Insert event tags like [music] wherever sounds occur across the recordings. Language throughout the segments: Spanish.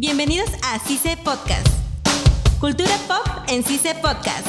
Bienvenidos a CICE Podcast. Cultura pop en CICE Podcast.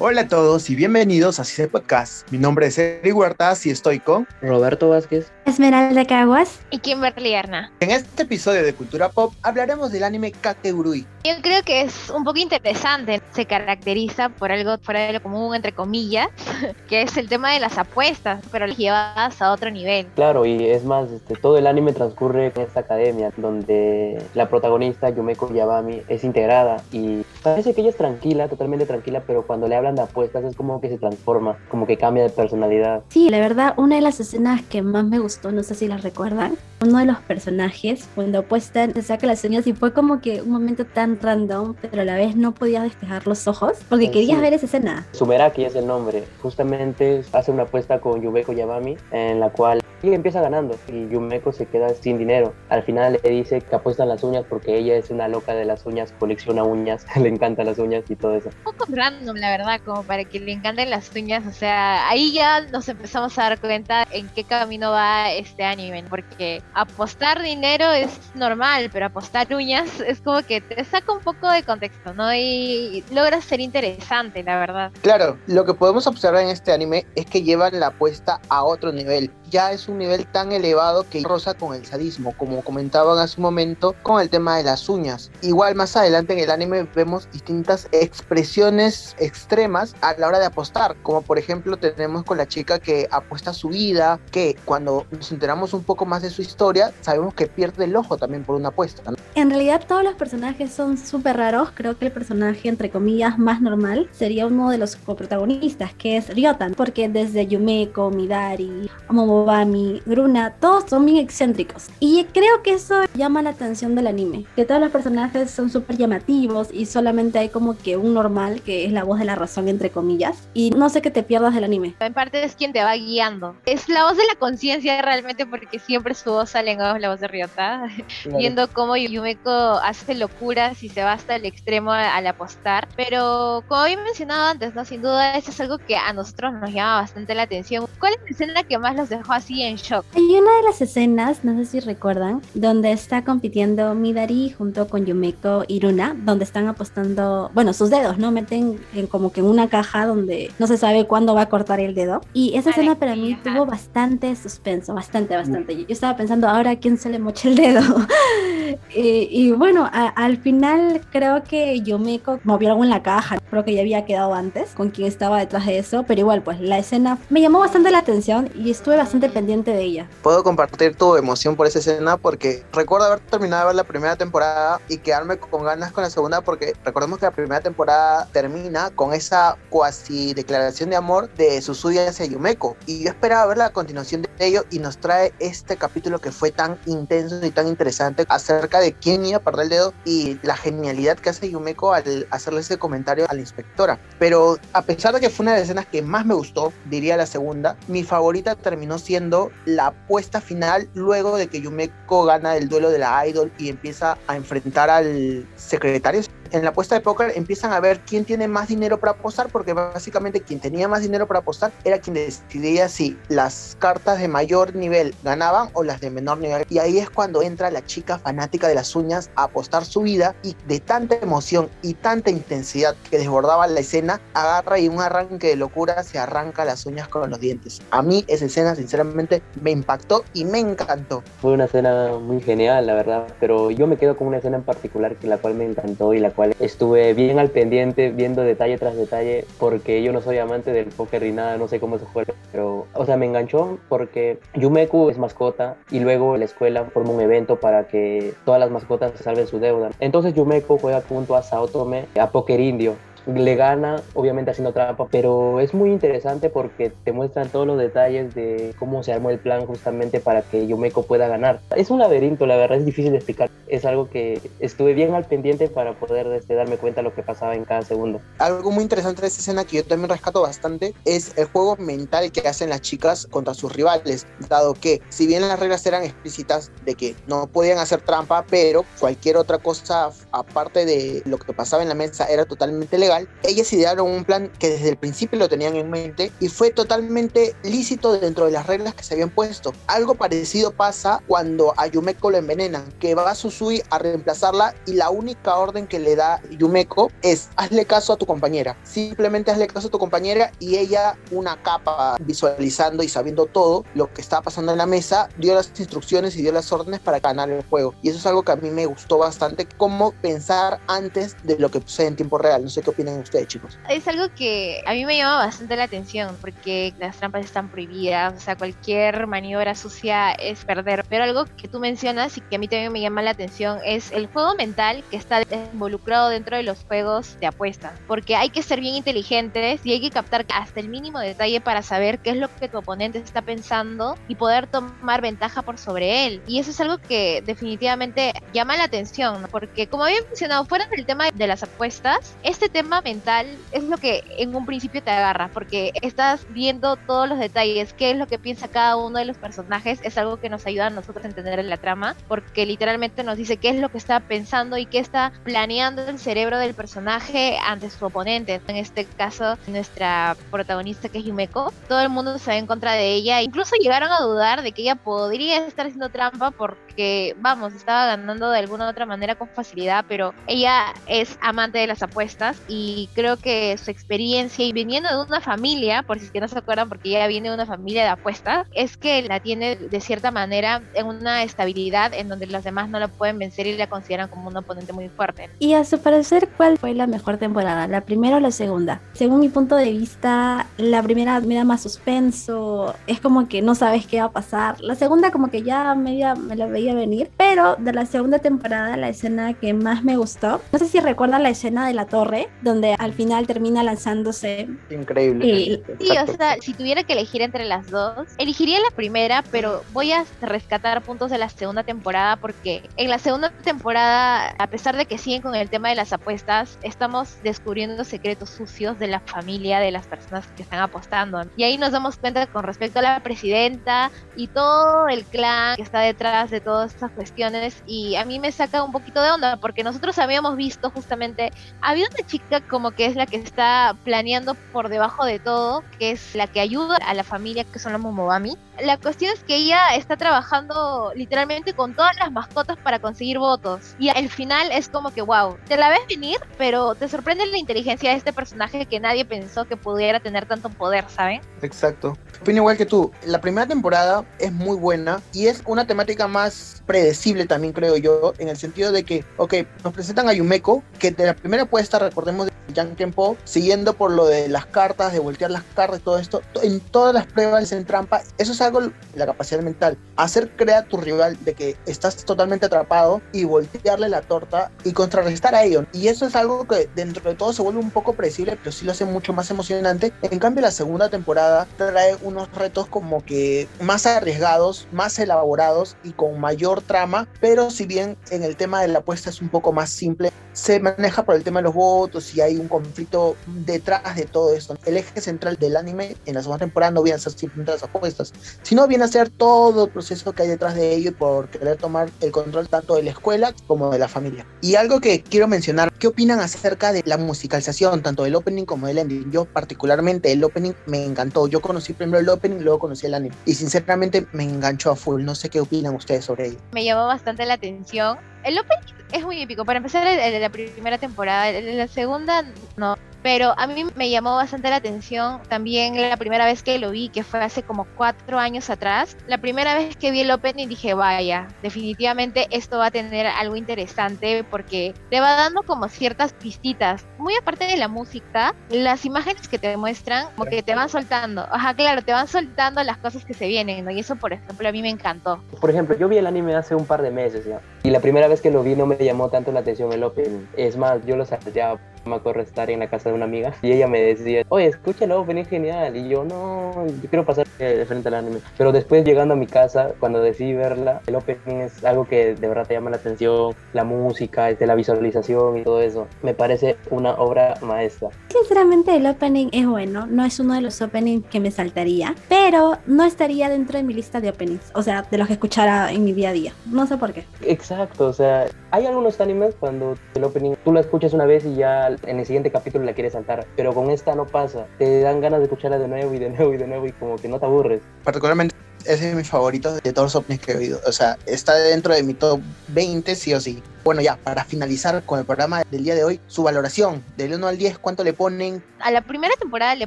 Hola a todos y bienvenidos a CICE Podcast. Mi nombre es Eric Huertas y estoy con Roberto Vázquez, Esmeralda Caguas y Kimberly Arna. En este episodio de Cultura Pop hablaremos del anime Kakegurui. Yo creo que es un poco interesante. Se caracteriza por algo fuera de lo común, entre comillas, [laughs] que es el tema de las apuestas, pero llevadas a otro nivel. Claro, y es más, este, todo el anime transcurre en esta academia donde la protagonista Yumeko Yabami es integrada y parece que ella es tranquila, totalmente tranquila, pero cuando le hablan de apuestas es como que se transforma, como que cambia de personalidad. Sí, la verdad, una de las escenas que más me gustó, no sé si las recuerdan, uno de los personajes cuando apuestan se saca las uñas y fue como que un momento tan random, pero a la vez no podía despejar los ojos porque Sí. querías ver esa escena. Sumeraki es el nombre. Justamente hace una apuesta con Yumeko Yabami en la cual ella empieza ganando y Yumeko se queda sin dinero. Al final le dice que apuestan las uñas porque ella es una loca de las uñas, colecciona uñas, [laughs] le encantan las uñas y todo eso. Un poco random, la verdad, como para que le encanten las uñas. O sea, ahí ya nos empezamos a dar cuenta en qué camino va este anime. Porque apostar dinero es normal, pero apostar uñas [laughs] es como que te saca un poco de contexto, ¿no? Y logra ser interesante, la verdad. Claro, lo que podemos observar en este anime es que llevan la apuesta a otro nivel. Ya es un nivel tan elevado que roza con el sadismo, como comentaban hace un momento con el tema de las uñas. Igual más adelante en el anime vemos distintas expresiones extremas a la hora de apostar, como por ejemplo tenemos con la chica que apuesta su vida, que cuando nos enteramos un poco más de su historia, sabemos que pierde el ojo también por una apuesta. En realidad todos los personajes son súper raros, creo que el personaje entre comillas más normal sería uno de los coprotagonistas, que es Ryotan, porque desde Yumeko, Midari, Momobami, Gruna, todos son bien excéntricos. Y creo que eso llama la atención del anime, que todos los personajes son súper llamativos y solamente hay como que un normal que es la voz de la razón entre comillas. Y no sé que te pierdas del anime. En parte es quien te va guiando. Es la voz de la conciencia realmente porque siempre su voz sale en la voz de Ryota. [laughs] Viendo cómo Yumeko hace locuras y se va hasta el extremo al apostar. Pero como había mencionado antes, ¿no? Sin duda eso es algo que a nosotros nos llama bastante la atención. ¿Cuál es la escena que más los dejó así en shock? Hay una de las escenas, no sé si recuerdan, donde está compitiendo Midari junto con Yumeko y Runa, donde están apostando, bueno, sus dedos, ¿no? Meten en como que en una caja donde no se sabe cuándo va a cortar el dedo. Y esa escena para mí Ajá. tuvo bastante suspenso, bastante, bastante. Yo estaba pensando, ahora quién se le mocha el dedo. [laughs] y, y bueno, a- al final creo que Yumeko movió algo en la caja, creo que ya había quedado antes con quien estaba detrás de eso, pero igual, pues la escena me llamó bastante la atención y estuve bastante pendiente de ella. Puedo compartir tu emoción por esa escena porque recuerdo haber terminado la primera temporada y quedarme con ganas con la segunda porque recordemos que la primera temporada termina con esa cuasi declaración de amor de Susuya hacia Yumeko y yo esperaba ver la continuación de ello y nos trae este capítulo que fue tan intenso y tan interesante acerca de quién iba a perder el dedo y la genialidad que hace Yumeko al hacerle ese comentario a la inspectora. Pero a pesar de que fue una de las escenas que más me gustó, diría la segunda, mi favorita terminó siendo la apuesta final luego de que Yumeko gana el duelo de la idol y empieza a enfrentar al secretario. En la apuesta de póker empiezan a ver quién tiene más dinero para apostar, porque básicamente quien tenía más dinero para apostar era quien decidía si las cartas de mayor nivel ganaban o las de menor nivel. Y ahí es cuando entra la chica fanática de las uñas a apostar su vida y de tanta emoción y tanta intensidad que desbordaba la escena, agarra y un arranque de locura se arranca las uñas con los dientes. A mí esa escena sinceramente me impactó y me encantó. Fue una escena muy genial, la verdad, pero yo me quedo con una escena en particular que la cual me encantó y la estuve bien al pendiente, viendo detalle tras detalle, porque yo no soy amante del póker ni nada, no sé cómo se juega, pero, o sea, me enganchó porque Yumeku es mascota y luego la escuela forma un evento para que todas las mascotas salven su deuda. Entonces Yumeku juega junto a Saotome a póker indio le gana, obviamente haciendo trampa, pero es muy interesante porque te muestran todos los detalles de cómo se armó el plan justamente para que Yumeko pueda ganar. Es un laberinto, la verdad es difícil de explicar. Es algo que estuve bien al pendiente para poder este, darme cuenta de lo que pasaba en cada segundo. Algo muy interesante de esta escena que yo también rescato bastante es el juego mental que hacen las chicas contra sus rivales, dado que si bien las reglas eran explícitas de que no podían hacer trampa, pero cualquier otra cosa aparte de lo que pasaba en la mesa era totalmente legal, legal, ellas idearon un plan que desde el principio lo tenían en mente y fue totalmente lícito dentro de las reglas que se habían puesto. Algo parecido pasa cuando a Yumeko lo envenenan, que va a Susui a reemplazarla y la única orden que le da Yumeko es hazle caso a tu compañera. Simplemente hazle caso a tu compañera y ella, una capa visualizando y sabiendo todo lo que estaba pasando en la mesa, dio las instrucciones y dio las órdenes para ganar el juego. Y eso es algo que a mí me gustó bastante, cómo pensar antes de lo que sucede en tiempo real. No sé qué opinan ustedes, chicos. Es algo que a mí me llama bastante la atención porque las trampas están prohibidas, o sea, cualquier maniobra sucia es perder. Pero algo que tú mencionas y que a mí también me llama la atención es el juego mental que está involucrado dentro de los juegos de apuesta. Porque hay que ser bien inteligentes y hay que captar hasta el mínimo detalle para saber qué es lo que tu oponente está pensando y poder tomar ventaja por sobre él. Y eso es algo que definitivamente llama la atención, porque como había mencionado, fuera del tema de las apuestas, este tema mental es lo que en un principio te agarra, porque estás viendo todos los detalles, qué es lo que piensa cada uno de los personajes, es algo que nos ayuda a nosotros a entender la trama, porque literalmente nos dice qué es lo que está pensando y qué está planeando el cerebro del personaje ante su oponente. En este caso, nuestra protagonista que es Yumeko, todo el mundo se va en contra de ella, incluso llegaron a dudar de que ella podría estar haciendo trampa porque, vamos, estaba ganando de alguna u otra manera con facilidad, pero ella es amante de las apuestas y creo que su experiencia y viniendo de una familia, por si es que no se acuerdan, porque ella viene de una familia de apuestas, es que la tiene de cierta manera en una estabilidad en donde los demás no la pueden vencer y la consideran como un oponente muy fuerte. Y a su parecer, ¿cuál fue la mejor temporada? ¿La primera o la segunda? Según mi punto de vista, la primera me da más suspenso, es como que no sabes qué va a pasar. La segunda como que ya media me la veía venir, pero de la segunda temporada la escena que más me gustó, no sé si recuerdan la escena de la torre, donde al final termina lanzándose. Increíble. Sí, sí o sea, si tuviera que elegir entre las dos, elegiría la primera, pero voy a rescatar puntos de la segunda temporada porque en la segunda temporada, a pesar de que siguen con el tema de las apuestas, estamos descubriendo secretos sucios de la familia de las personas que están apostando. Y ahí nos damos cuenta con respecto a la presidenta y todo el clan que está detrás de todas estas cuestiones. Y a mí me saca un poquito de onda porque nosotros habíamos visto justamente, había una chica como que es la que está planeando por debajo de todo, que es la que ayuda a la familia que son los Momobami. La cuestión es que ella está trabajando literalmente con todas las mascotas para conseguir votos. Y al final es como que, wow, te la ves venir, pero te sorprende la inteligencia de este personaje que nadie pensó que pudiera tener tanto poder, ¿saben? Exacto. Opino igual que tú. La primera temporada es muy buena y es una temática más predecible también, creo yo, en el sentido de que, ok, nos presentan a Yumeko, que de la primera puesta, recordemos de Yang Kenpo, siguiendo por lo de las cartas, de voltear las cartas todo esto, en todas las pruebas en trampa, eso es algo, la capacidad mental, hacer creer a tu rival de que estás totalmente atrapado y voltearle la torta y contrarrestar a ello. Y eso es algo que dentro de todo se vuelve un poco predecible, pero sí lo hace mucho más emocionante. En cambio, la segunda temporada trae unos retos como que más arriesgados, más elaborados y con mayor trama, pero si bien en el tema de la apuesta es un poco más simple, se maneja por el tema de los votos y hay un conflicto detrás de todo esto. El eje central del anime en la segunda temporada no viene a ser simplemente las apuestas, sino viene a ser todo el proceso que hay detrás de ello por querer tomar el control tanto de la escuela como de la familia. Y algo que quiero mencionar, ¿qué opinan acerca de la musicalización, tanto del opening como del ending? Yo particularmente el opening me encantó. Yo conocí primero el opening, luego conocí el anime. Y sinceramente me enganchó a full. No sé qué opinan ustedes sobre ello. Me llamó bastante la atención. El opening es muy épico. Para empezar, la primera temporada. El la segunda, no. Pero a mí me llamó bastante la atención también la primera vez que lo vi, que fue hace como cuatro años atrás. La primera vez que vi el opening dije, vaya, definitivamente esto va a tener algo interesante porque te va dando como ciertas pistitas. Muy aparte de la música, las imágenes que te muestran, como que te van soltando. Ajá, claro, te van soltando las cosas que se vienen, ¿no? Y eso, por ejemplo, a mí me encantó. Por ejemplo, yo vi el anime hace un par de meses ya. Y la primera vez que lo vi no me llamó tanto la atención el opening. Es más, yo lo salteaba me acuerdo estar en la casa de una amiga y ella me decía, oye, escucha el opening genial. Y yo, no, yo quiero pasar de frente al anime. Pero después llegando a mi casa, cuando decidí verla, el opening es algo que de verdad te llama la atención, la música, este, la visualización y todo eso. Me parece una obra maestra. Sinceramente el opening es bueno, no es uno de los openings que me saltaría, pero no estaría dentro de mi lista de openings, o sea, de los que escuchara en mi día a día. No sé por qué. Exacto, o sea, hay algunos animes cuando el opening tú lo escuchas una vez y ya en el siguiente capítulo la quieres saltar, pero con esta no pasa, te dan ganas de escucharla de nuevo y de nuevo y de nuevo y como que no te aburres. Particularmente es mi favorito de todos los openings que he oído. O sea, está dentro de mi top 20, sí o sí. Bueno, ya, para finalizar con el programa del día de hoy, su valoración del 1 al 10, ¿cuánto le ponen? A la primera temporada le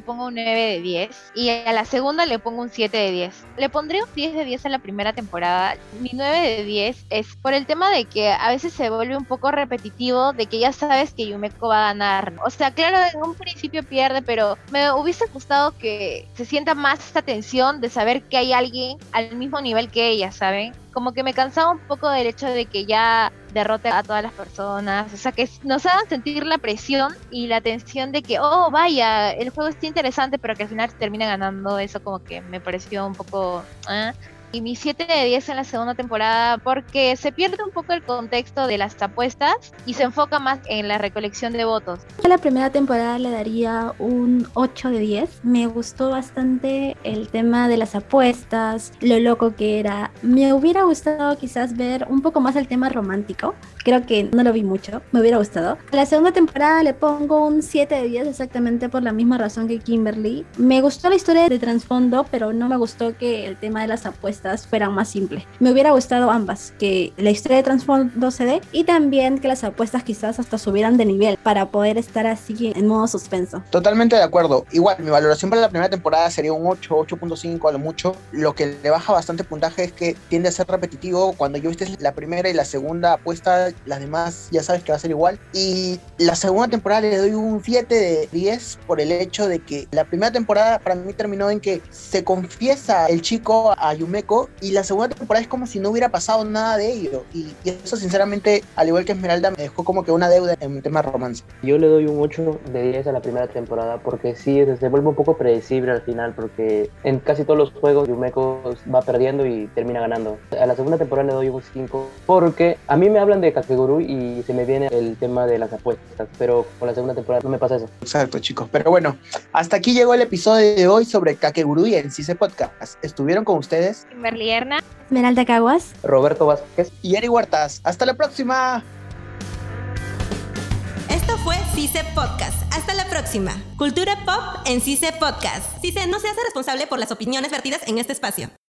pongo un 9 de 10 y a la segunda le pongo un 7 de 10. Le pondré un 10 de 10 a la primera temporada. Mi 9 de 10 es por el tema de que a veces se vuelve un poco repetitivo, de que ya sabes que Yumeko va a ganar. O sea, claro, en un principio pierde, pero me hubiese gustado que se sienta más esta tensión de saber que hay alguien al mismo nivel que ella, ¿saben? como que me cansaba un poco del hecho de que ya derrote a todas las personas, o sea, que nos hagan sentir la presión y la tensión de que, oh, vaya, el juego está interesante, pero que al final termina ganando, eso como que me pareció un poco... ¿eh? Y mi 7 de 10 en la segunda temporada porque se pierde un poco el contexto de las apuestas y se enfoca más en la recolección de votos. A la primera temporada le daría un 8 de 10. Me gustó bastante el tema de las apuestas, lo loco que era. Me hubiera gustado quizás ver un poco más el tema romántico. Creo que no lo vi mucho, me hubiera gustado. A la segunda temporada le pongo un 7 de 10 exactamente por la misma razón que Kimberly. Me gustó la historia de trasfondo, pero no me gustó que el tema de las apuestas fueran más simples. Me hubiera gustado ambas, que la historia de Transfondo se dé y también que las apuestas quizás hasta subieran de nivel para poder estar así en modo suspenso. Totalmente de acuerdo. Igual, mi valoración para la primera temporada sería un 8, 8.5 a lo mucho. Lo que le baja bastante puntaje es que tiende a ser repetitivo. Cuando yo viste la primera y la segunda apuesta, las demás ya sabes que va a ser igual. Y la segunda temporada le doy un 7 de 10 por el hecho de que la primera temporada para mí terminó en que se confiesa el chico a Yumeko y la segunda temporada es como si no hubiera pasado nada de ello. Y, eso sinceramente, al igual que Esmeralda, me dejó como que una deuda en tema romance. Yo le doy un 8 de 10 a la primera temporada porque sí, se vuelve un poco predecible al final porque en casi todos los juegos Yumeko va perdiendo y termina ganando. A la segunda temporada le doy un 5 porque a mí me hablan de Kakeguru y se me viene el tema de las apuestas, pero con la segunda temporada no me pasa eso. Exacto, chicos. Pero bueno, hasta aquí llegó el episodio de hoy sobre Kakeguru y el CICE Podcast. Estuvieron con ustedes Merlierna, Esmeralda Caguas, Roberto Vázquez y Eri Huertas. Hasta la próxima. Esto fue CICE Podcast. Hasta la próxima. Cultura pop en CICE Podcast. CICE no se hace responsable por las opiniones vertidas en este espacio.